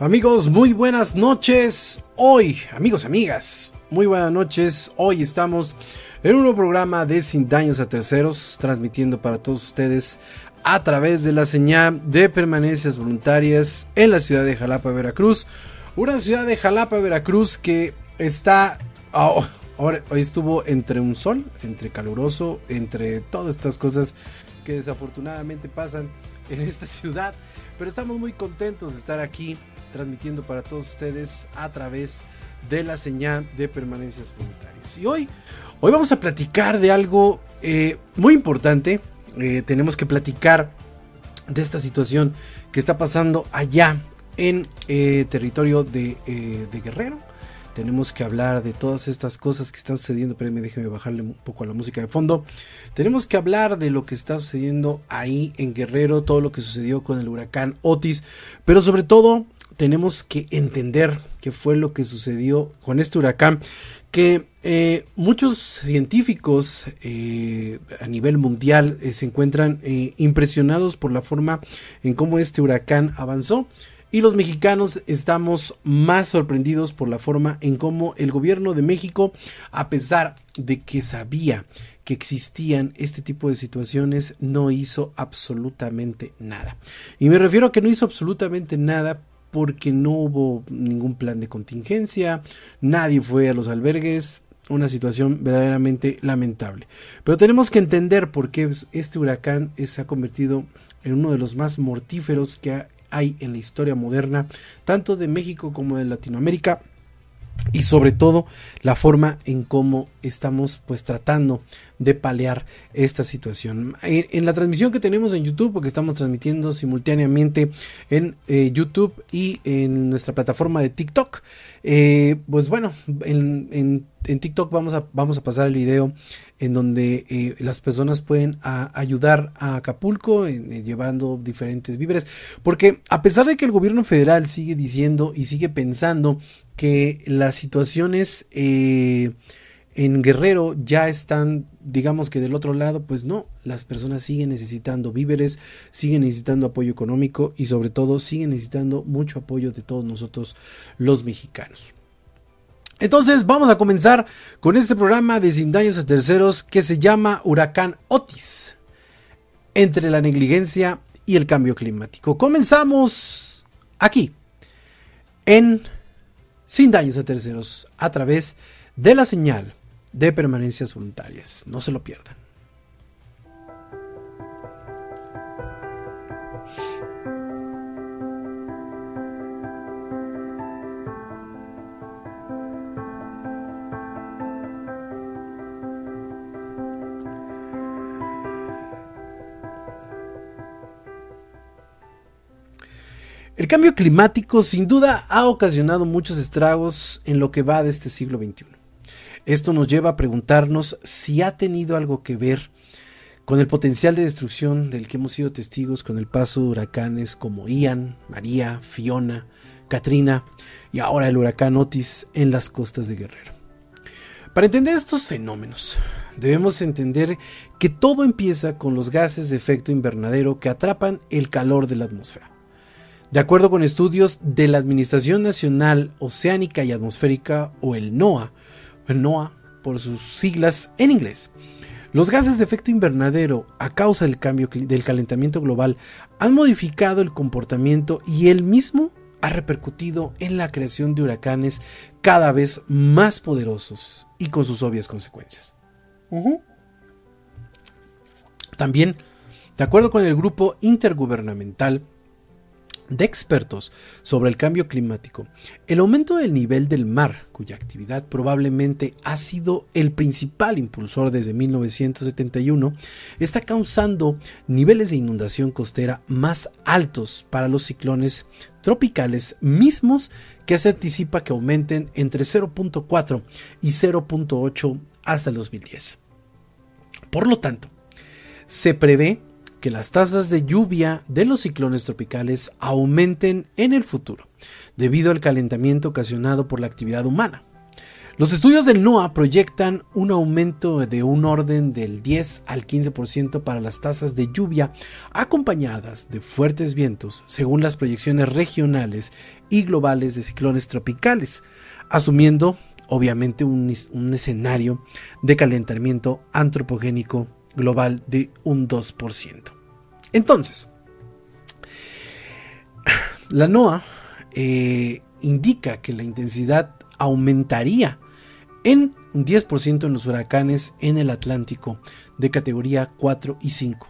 Amigos, muy buenas noches. Hoy, amigos, amigas, muy buenas noches. Hoy estamos en un nuevo programa de Sin Daños a Terceros, transmitiendo para todos ustedes a través de la señal de permanencias voluntarias en la ciudad de Jalapa, Veracruz. Una ciudad de Jalapa, Veracruz que está... Oh, hoy estuvo entre un sol, entre caluroso, entre todas estas cosas que desafortunadamente pasan en esta ciudad. Pero estamos muy contentos de estar aquí transmitiendo para todos ustedes a través de la señal de permanencias voluntarias. Y hoy, hoy vamos a platicar de algo eh, muy importante. Eh, tenemos que platicar de esta situación que está pasando allá en eh, territorio de, Guerrero. Tenemos que hablar de todas estas cosas que están sucediendo. Espérenme, déjenme bajarle un poco a la música de fondo. Tenemos que hablar de lo que está sucediendo ahí en Guerrero, todo lo que sucedió con el huracán Otis, pero sobre todo tenemos que entender qué fue lo que sucedió con este huracán, que eh, muchos científicos eh, a nivel mundial eh, se encuentran impresionados por la forma en cómo este huracán avanzó. Y los mexicanos estamos más sorprendidos por la forma en cómo el gobierno de México, a pesar de que sabía que existían este tipo de situaciones, no hizo absolutamente nada. Y me refiero a que no hizo absolutamente nada porque no hubo ningún plan de contingencia, nadie fue a los albergues, una situación verdaderamente lamentable. Pero tenemos que entender por qué este huracán se ha convertido en uno de los más mortíferos que hay en la historia moderna, tanto de México como de Latinoamérica y sobre todo la forma en cómo estamos pues tratando de paliar esta situación. En, la transmisión que tenemos en YouTube, porque estamos transmitiendo simultáneamente en eh, YouTube y en nuestra plataforma de TikTok, eh, pues bueno, en, TikTok vamos a, vamos a pasar el video en donde eh, las personas pueden ayudar a Acapulco llevando diferentes víveres, porque a pesar de que el gobierno federal sigue diciendo y sigue pensando que las situaciones eh, en Guerrero ya están, digamos que del otro lado, pues no, las personas siguen necesitando víveres, siguen necesitando apoyo económico y sobre todo siguen necesitando mucho apoyo de todos nosotros los mexicanos. Entonces vamos a comenzar con este programa de Sin Daños a Terceros que se llama Huracán Otis, entre la negligencia y el cambio climático. Comenzamos aquí, en sin daños a terceros a través de la señal de permanencias voluntarias. No se lo pierdan. El cambio climático sin duda ha ocasionado muchos estragos en lo que va de este siglo XXI. Esto nos lleva a preguntarnos si ha tenido algo que ver con el potencial de destrucción del que hemos sido testigos con el paso de huracanes como Ian, María, Fiona, Katrina y ahora el huracán Otis en las costas de Guerrero. Para entender estos fenómenos, debemos entender que todo empieza con los gases de efecto invernadero que atrapan el calor de la atmósfera. De acuerdo con estudios de la Administración Nacional Oceánica y Atmosférica, o el NOAA, NOAA por sus siglas en inglés, los gases de efecto invernadero a causa del cambio del calentamiento global han modificado el comportamiento y el mismo ha repercutido en la creación de huracanes cada vez más poderosos y con sus obvias consecuencias. También, de acuerdo con el grupo intergubernamental de expertos sobre el cambio climático, el aumento del nivel del mar, cuya actividad probablemente ha sido el principal impulsor desde 1971, está causando niveles de inundación costera más altos para los ciclones tropicales mismos que se anticipa que aumenten entre 0.4 y 0.8 hasta el 2010. Por lo tanto, se prevé que las tasas de lluvia de los ciclones tropicales aumenten en el futuro, debido al calentamiento ocasionado por la actividad humana. Los estudios del NOAA proyectan un aumento de un orden del 10 al 15% para las tasas de lluvia acompañadas de fuertes vientos, según las proyecciones regionales y globales de ciclones tropicales, asumiendo obviamente un, un escenario de calentamiento antropogénico global de un 2%. Entonces, la NOAA eh, indica que la intensidad aumentaría en un 10% en los huracanes en el Atlántico de categoría 4 y 5.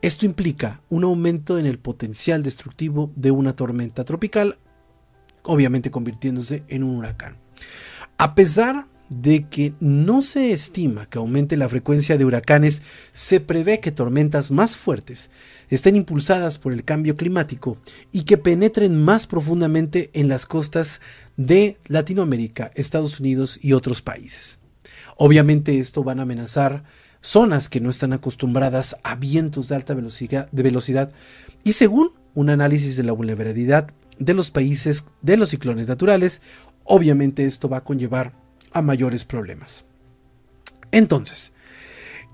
Esto implica un aumento en el potencial destructivo de una tormenta tropical, obviamente convirtiéndose en un huracán. A pesar de que no se estima que aumente la frecuencia de huracanes, se prevé que tormentas más fuertes estén impulsadas por el cambio climático y que penetren más profundamente en las costas de Latinoamérica, Estados Unidos y otros países. Obviamente esto van a amenazar zonas que no están acostumbradas a vientos de alta velocidad, y según un análisis de la vulnerabilidad de los países de los ciclones naturales, obviamente esto va a conllevar a mayores problemas. Entonces,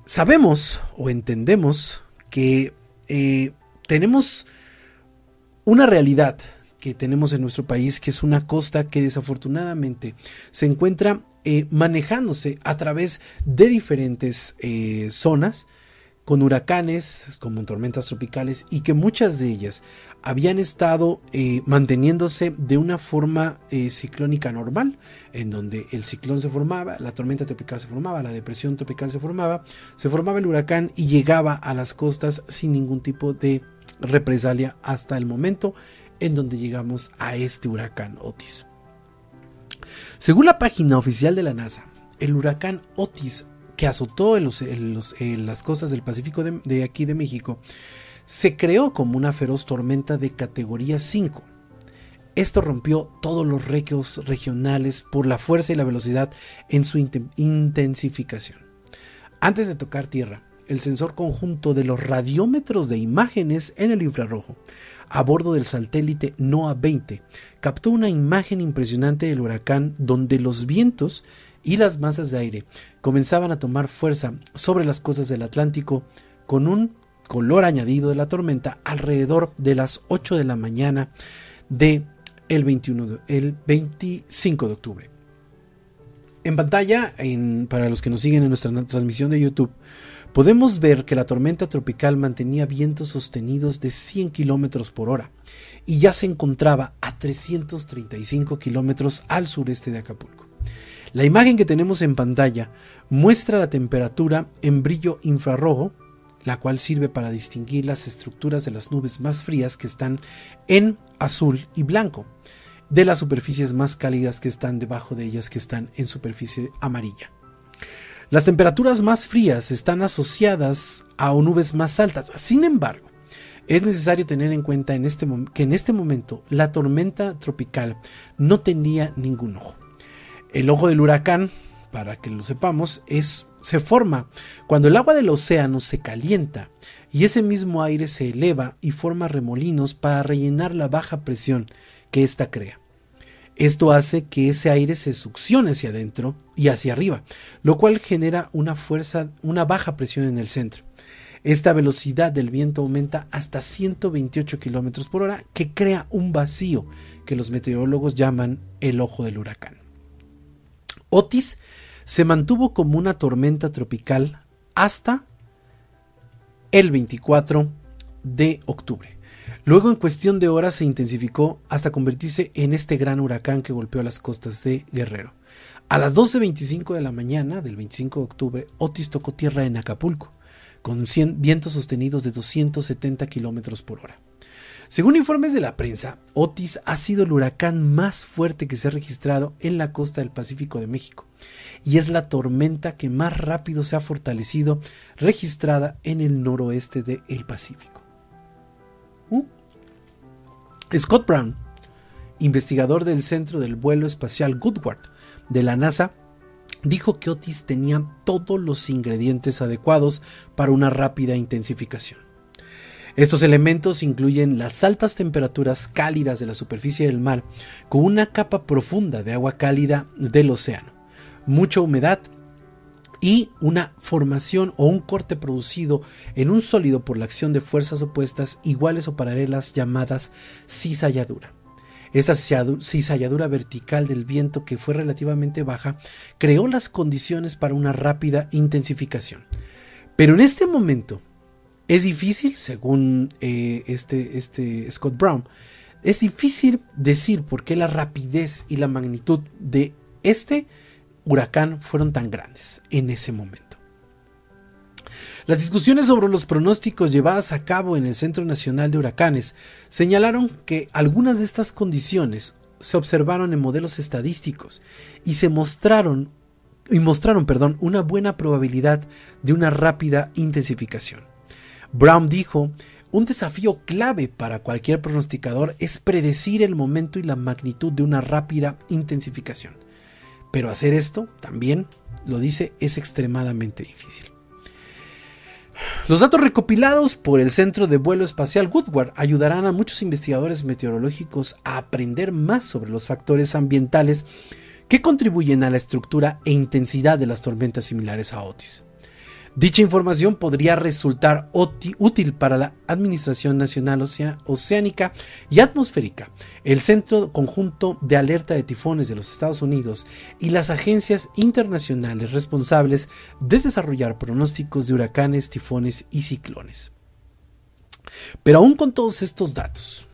sabemos o entendemos que eh, tenemos una realidad que tenemos en nuestro país, que es una costa que desafortunadamente se encuentra eh, manejándose a través de diferentes eh, zonas, con huracanes, como tormentas tropicales, y que muchas de ellas habían estado eh, manteniéndose de una forma eh, ciclónica normal, en donde el ciclón se formaba, la tormenta tropical se formaba, la depresión tropical se formaba, se formaba el huracán y llegaba a las costas sin ningún tipo de represalia hasta el momento en donde llegamos a este huracán Otis. Según la página oficial de la NASA, el huracán Otis que azotó las costas del Pacífico de, aquí de México, se creó como una feroz tormenta de categoría 5. Esto rompió todos los récords regionales por la fuerza y la velocidad en su intensificación. Antes de tocar tierra, el sensor conjunto de los radiómetros de imágenes en el infrarrojo a bordo del satélite NOAA 20 captó una imagen impresionante del huracán donde los vientos y las masas de aire comenzaban a tomar fuerza sobre las costas del Atlántico con un color añadido de la tormenta alrededor de las 8 de la mañana de el, 21 el 25 de octubre. En pantalla, para los que nos siguen en nuestra transmisión de YouTube, podemos ver que la tormenta tropical mantenía vientos sostenidos de 100 kilómetros por hora y ya se encontraba a 335 kilómetros al sureste de Acapulco. La imagen que tenemos en pantalla muestra la temperatura en brillo infrarrojo, la cual sirve para distinguir las estructuras de las nubes más frías que están en azul y blanco, de las superficies más cálidas que están debajo de ellas que están en superficie amarilla. Las temperaturas más frías están asociadas a nubes más altas. Sin embargo, es necesario tener en cuenta en este que en este momento la tormenta tropical no tenía ningún ojo. El ojo del huracán, para que lo sepamos, es, se forma cuando el agua del océano se calienta y ese mismo aire se eleva y forma remolinos para rellenar la baja presión que ésta crea. Esto hace que ese aire se succione hacia adentro y hacia arriba, lo cual genera una fuerza, una baja presión en el centro. Esta velocidad del viento aumenta hasta 128 km por hora, que crea un vacío que los meteorólogos llaman el ojo del huracán. Otis se mantuvo como una tormenta tropical hasta el 24 de octubre. Luego en cuestión de horas se intensificó hasta convertirse en este gran huracán que golpeó las costas de Guerrero. A las 12.25 de la mañana del 25 de octubre, Otis tocó tierra en Acapulco, con vientos sostenidos de 270 kilómetros por hora. Según informes de la prensa, Otis ha sido el huracán más fuerte que se ha registrado en la costa del Pacífico de México y es la tormenta que más rápido se ha fortalecido registrada en el noroeste del Pacífico. ¿Mm? Scott Brown, investigador del Centro del Vuelo Espacial Goodward de la NASA, dijo que Otis tenía todos los ingredientes adecuados para una rápida intensificación. Estos elementos incluyen las altas temperaturas cálidas de la superficie del mar con una capa profunda de agua cálida del océano, mucha humedad y una formación o un corte producido en un sólido por la acción de fuerzas opuestas iguales o paralelas llamadas cizalladura. Esta cizalladura vertical del viento, que fue relativamente baja, creó las condiciones para una rápida intensificación. Pero en este momento es difícil, según eh, este, este Scott Brown, es difícil decir por qué la rapidez y la magnitud de este huracán fueron tan grandes en ese momento. Las discusiones sobre los pronósticos llevadas a cabo en el Centro Nacional de Huracanes señalaron que algunas de estas condiciones se observaron en modelos estadísticos y se mostraron y mostraron, perdón, una buena probabilidad de una rápida intensificación. Brown dijo, un desafío clave para cualquier pronosticador es predecir el momento y la magnitud de una rápida intensificación. Pero hacer esto, también, lo dice, es extremadamente difícil. Los datos recopilados por el Centro de Vuelo Espacial Woodward ayudarán a muchos investigadores meteorológicos a aprender más sobre los factores ambientales que contribuyen a la estructura e intensidad de las tormentas similares a Otis. Dicha información podría resultar útil para la Administración Nacional Oceánica y Atmosférica, el Centro Conjunto de Alerta de Tifones de los Estados Unidos y las agencias internacionales responsables de desarrollar pronósticos de huracanes, tifones y ciclones. Pero aún con todos estos datos,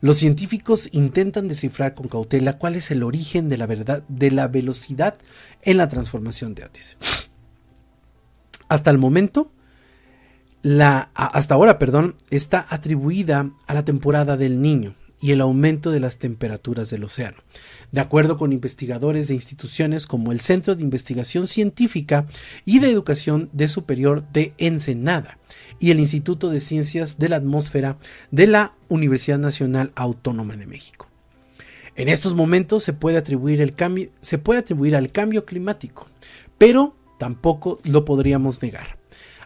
los científicos intentan descifrar con cautela cuál es el origen de la velocidad en la transformación de Otis. Hasta el momento, la, hasta ahora, perdón, está atribuida a la temporada del niño y el aumento de las temperaturas del océano. De acuerdo con investigadores de instituciones como el Centro de Investigación Científica y de Educación de Superior de Ensenada y el Instituto de Ciencias de la Atmósfera de la Universidad Nacional Autónoma de México. En estos momentos se puede atribuir, el cambio, se puede atribuir al cambio climático, pero tampoco lo podríamos negar.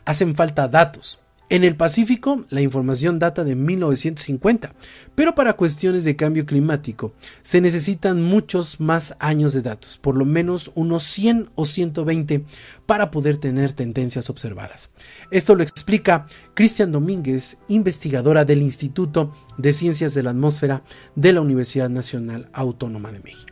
Hacen falta datos. En el Pacífico, la información data de 1950, pero para cuestiones de cambio climático se necesitan muchos más años de datos, por lo menos unos 100 o 120 para poder tener tendencias observadas. Esto lo explica Cristian Domínguez, investigadora del Instituto de Ciencias de la Atmósfera de la Universidad Nacional Autónoma de México.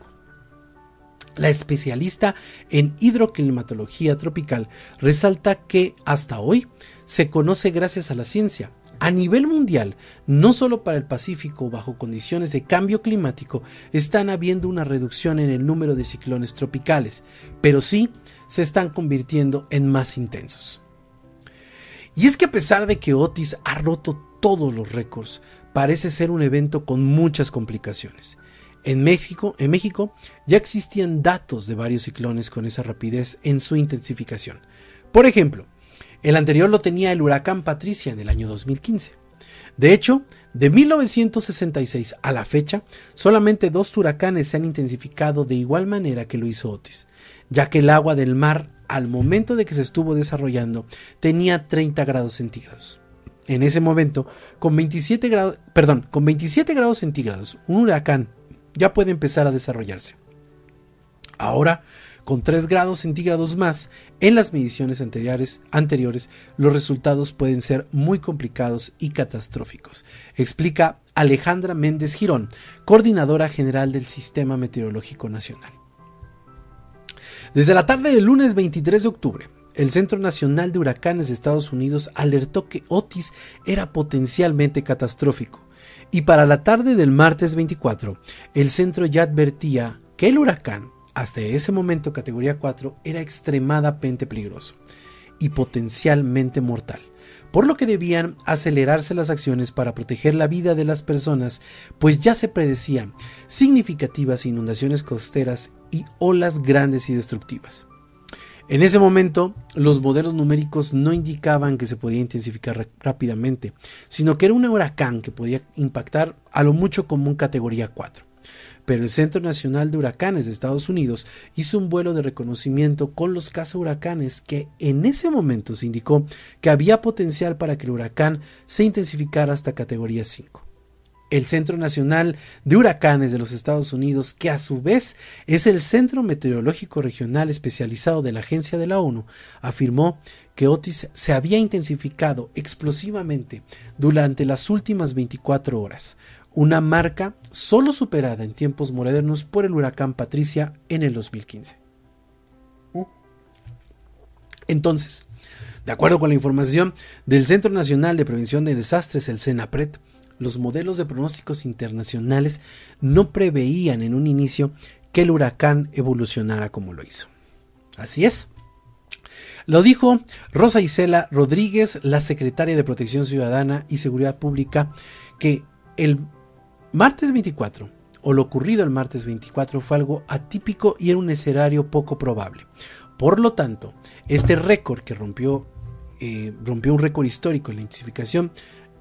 La especialista en hidroclimatología tropical resalta que hasta hoy se conoce gracias a la ciencia. A nivel mundial, no solo para el Pacífico bajo condiciones de cambio climático, están habiendo una reducción en el número de ciclones tropicales, pero sí se están convirtiendo en más intensos. Y es que a pesar de que Otis ha roto todos los récords, parece ser un evento con muchas complicaciones. En México, en México ya existían datos de varios ciclones con esa rapidez en su intensificación. Por ejemplo, el anterior lo tenía el huracán Patricia en el año 2015. De hecho, de 1966 a la fecha, solamente dos huracanes se han intensificado de igual manera que lo hizo Otis, ya que el agua del mar al momento de que se estuvo desarrollando tenía 30 grados centígrados. En ese momento, con 27 grados, perdón, con 27 grados centígrados, un huracán ya puede empezar a desarrollarse. Ahora, con 3 grados centígrados más en las mediciones anteriores, los resultados pueden ser muy complicados y catastróficos, explica Alejandra Méndez Girón, coordinadora general del Sistema Meteorológico Nacional. Desde la tarde del lunes 23 de octubre, el Centro Nacional de Huracanes de Estados Unidos alertó que Otis era potencialmente catastrófico y para la tarde del martes 24, el centro ya advertía que el huracán, hasta ese momento categoría 4, era extremadamente peligroso y potencialmente mortal, por lo que debían acelerarse las acciones para proteger la vida de las personas, pues ya se predecían significativas inundaciones costeras y olas grandes y destructivas. En ese momento, los modelos numéricos no indicaban que se podía intensificar rápidamente, sino que era un huracán que podía impactar a lo mucho como un categoría 4 pero el Centro Nacional de Huracanes de Estados Unidos hizo un vuelo de reconocimiento con los huracanes que en ese momento se indicó que había potencial para que el huracán se intensificara hasta categoría 5. El Centro Nacional de Huracanes de los Estados Unidos, que a su vez es el Centro Meteorológico Regional especializado de la Agencia de la ONU, afirmó que Otis se había intensificado explosivamente durante las últimas 24 horas, una marca solo superada en tiempos modernos por el huracán Patricia en el 2015. Entonces, de acuerdo con la información del Centro Nacional de Prevención de Desastres, el CENAPRED, los modelos de pronósticos internacionales no preveían en un inicio que el huracán evolucionara como lo hizo. Así es. Lo dijo Rosa Isela Rodríguez, la secretaria de Protección Ciudadana y Seguridad Pública, que el Martes 24, o lo ocurrido el martes 24, fue algo atípico y era un escenario poco probable. Por lo tanto, este récord que rompió, eh, rompió un récord histórico en la intensificación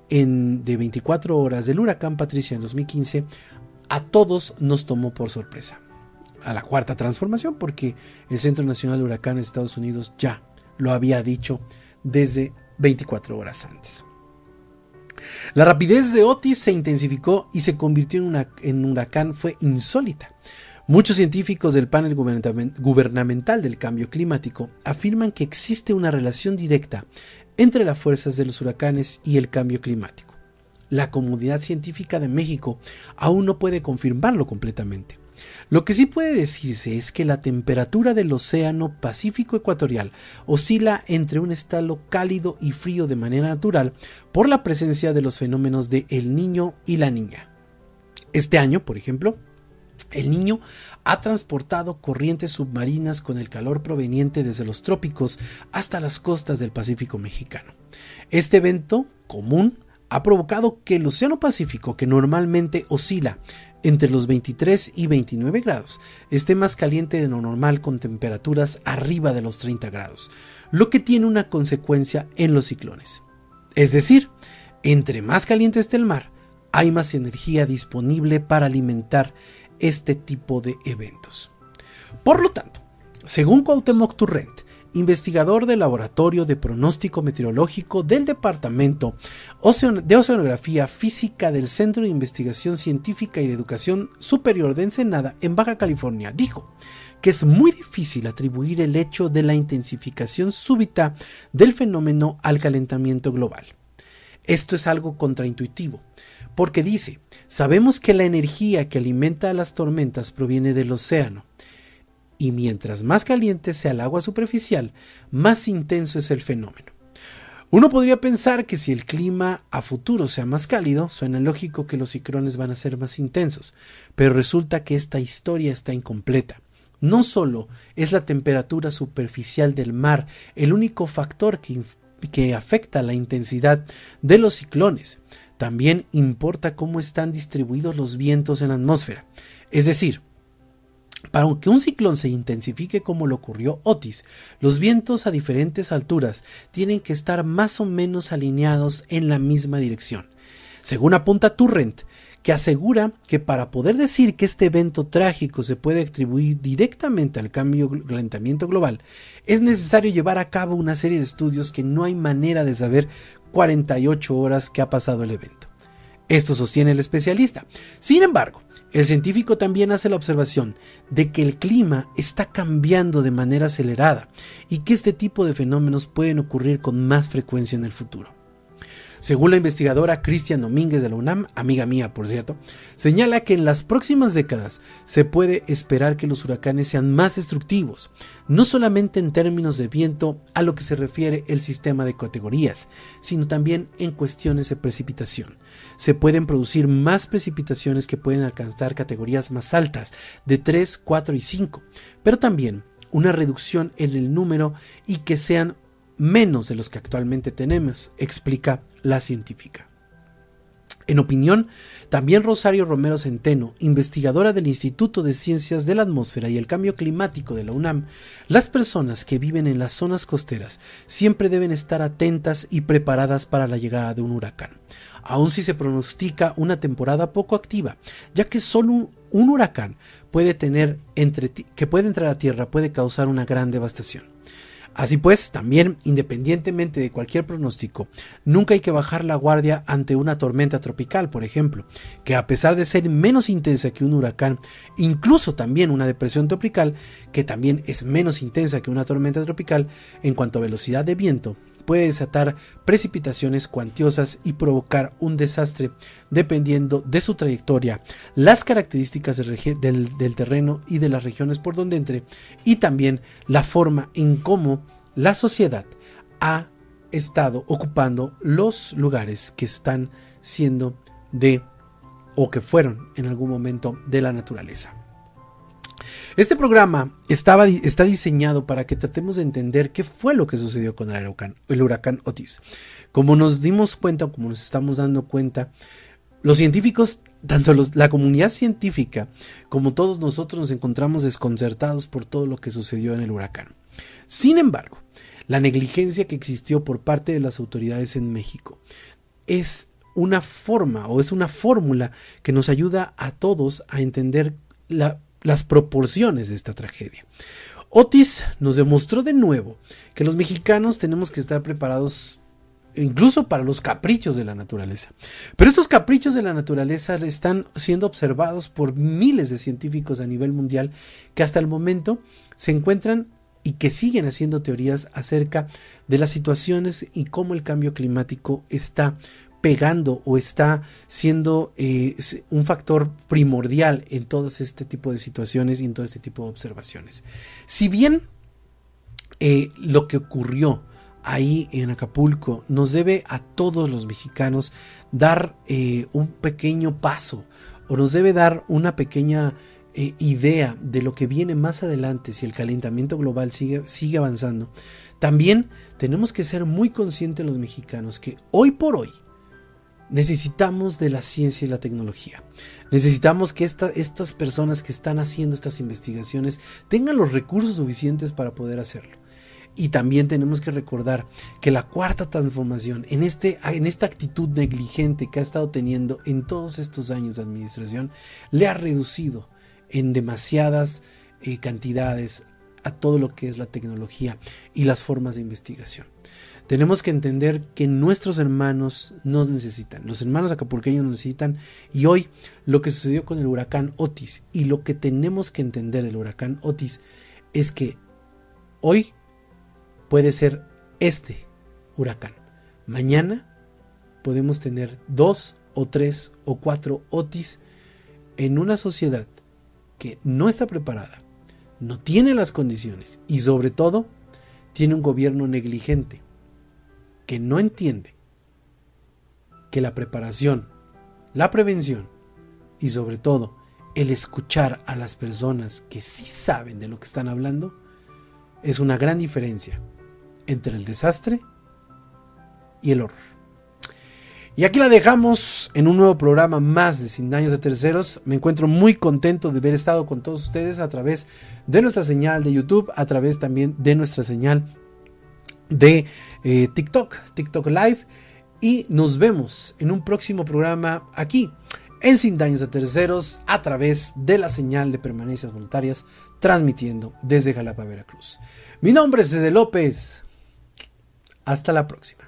en, de 24 horas del huracán Patricia en 2015, a todos nos tomó por sorpresa. A la cuarta transformación, porque el Centro Nacional de Huracanes de Estados Unidos ya lo había dicho desde 24 horas antes. La rapidez de Otis se intensificó y se convirtió en, un huracán fue insólita. Muchos científicos del panel gubernamental del cambio climático afirman que existe una relación directa entre las fuerzas de los huracanes y el cambio climático. La comunidad científica de México aún no puede confirmarlo completamente. Lo que sí puede decirse es que la temperatura del Océano Pacífico Ecuatorial oscila entre un estado cálido y frío de manera natural por la presencia de los fenómenos de El Niño y la Niña. Este año, por ejemplo, el niño ha transportado corrientes submarinas con el calor proveniente desde los trópicos hasta las costas del Pacífico mexicano. Este evento común ha provocado que el Océano Pacífico, que normalmente oscila entre los 23 y 29 grados, esté más caliente de lo normal con temperaturas arriba de los 30 grados, lo que tiene una consecuencia en los ciclones. Es decir, entre más caliente esté el mar, hay más energía disponible para alimentar este tipo de eventos. Por lo tanto, según Cuauhtémoc Turrent, investigador del Laboratorio de Pronóstico Meteorológico del Departamento de Oceanografía Física del Centro de Investigación Científica y de Educación Superior de Ensenada, en Baja California, dijo que es muy difícil atribuir el hecho de la intensificación súbita del fenómeno al calentamiento global. Esto es algo contraintuitivo, porque dice, sabemos que la energía que alimenta a las tormentas proviene del océano, y mientras más caliente sea el agua superficial, más intenso es el fenómeno. Uno podría pensar que si el clima a futuro sea más cálido, suena lógico que los ciclones van a ser más intensos, pero resulta que esta historia está incompleta. No solo es la temperatura superficial del mar el único factor que, afecta la intensidad de los ciclones, también importa cómo están distribuidos los vientos en la atmósfera. Es decir, para que un ciclón se intensifique como lo ocurrió Otis, los vientos a diferentes alturas tienen que estar más o menos alineados en la misma dirección. Según apunta Turrent, que asegura que para poder decir que este evento trágico se puede atribuir directamente al cambio calentamiento global, es necesario llevar a cabo una serie de estudios que no hay manera de saber 48 horas que ha pasado el evento. Esto sostiene el especialista. Sin embargo, el científico también hace la observación de que el clima está cambiando de manera acelerada y que este tipo de fenómenos pueden ocurrir con más frecuencia en el futuro. Según la investigadora Cristian Domínguez de la UNAM, amiga mía por cierto, señala que en las próximas décadas se puede esperar que los huracanes sean más destructivos, no solamente en términos de viento a lo que se refiere el sistema de categorías, sino también en cuestiones de precipitación. Se pueden producir más precipitaciones que pueden alcanzar categorías más altas, de 3, 4 y 5, pero también una reducción en el número y que sean menos de los que actualmente tenemos, explica la científica. En opinión, también Rosario Romero Centeno, investigadora del Instituto de Ciencias de la Atmósfera y el Cambio Climático de la UNAM, las personas que viven en las zonas costeras siempre deben estar atentas y preparadas para la llegada de un huracán, aun si se pronostica una temporada poco activa, ya que solo un, huracán puede tener entre, que puede entrar a tierra puede causar una gran devastación. Así pues, también, independientemente de cualquier pronóstico, nunca hay que bajar la guardia ante una tormenta tropical, por ejemplo, que a pesar de ser menos intensa que un huracán, incluso también una depresión tropical, que también es menos intensa que una tormenta tropical en cuanto a velocidad de viento, puede desatar precipitaciones cuantiosas y provocar un desastre dependiendo de su trayectoria, las características del, terreno y de las regiones por donde entre y también la forma en cómo la sociedad ha estado ocupando los lugares que están siendo de o que fueron en algún momento de la naturaleza. Este programa está diseñado para que tratemos de entender qué fue lo que sucedió con el huracán, el huracán Otis. Como nos dimos cuenta, como nos estamos dando cuenta, los científicos, tanto la comunidad científica como todos nosotros nos encontramos desconcertados por todo lo que sucedió en el huracán. Sin embargo, la negligencia que existió por parte de las autoridades en México es una forma o es una fórmula que nos ayuda a todos a entender la las proporciones de esta tragedia. Otis nos demostró de nuevo que los mexicanos tenemos que estar preparados incluso para los caprichos de la naturaleza. Pero estos caprichos de la naturaleza están siendo observados por miles de científicos a nivel mundial que hasta el momento se encuentran y que siguen haciendo teorías acerca de las situaciones y cómo el cambio climático está pegando o está siendo eh, un factor primordial en todo este tipo de situaciones y en todo este tipo de observaciones. Si bien eh, lo que ocurrió ahí en Acapulco nos debe a todos los mexicanos dar eh, un pequeño paso o nos debe dar una pequeña idea de lo que viene más adelante si el calentamiento global sigue, sigue avanzando, también tenemos que ser muy conscientes los mexicanos que hoy por hoy Necesitamos de la ciencia y la tecnología. Necesitamos que estas personas que están haciendo estas investigaciones tengan los recursos suficientes para poder hacerlo. Y también tenemos que recordar que la cuarta transformación en, este, esta actitud negligente que ha estado teniendo en todos estos años de administración le ha reducido en demasiadas eh, cantidades a todo lo que es la tecnología y las formas de investigación. Tenemos que entender que nuestros hermanos nos necesitan, los hermanos acapulqueños nos necesitan y hoy lo que sucedió con el huracán Otis y lo que tenemos que entender del huracán Otis es que hoy puede ser este huracán. Mañana podemos tener dos o tres o cuatro Otis en una sociedad que no está preparada, no tiene las condiciones y sobre todo tiene un gobierno negligente que no entiende que la preparación, la prevención y sobre todo el escuchar a las personas que sí saben de lo que están hablando es una gran diferencia entre el desastre y el horror. Y aquí la dejamos en un nuevo programa más de Sin Daños de Terceros. Me encuentro muy contento de haber estado con todos ustedes a través de nuestra señal de YouTube, a través también de nuestra señal de eh, TikTok, TikTok Live. Y nos vemos en un próximo programa aquí en Sin Daños a Terceros a través de la señal de permanencias voluntarias transmitiendo desde Jalapa, Veracruz. Mi nombre es Cede López. Hasta la próxima.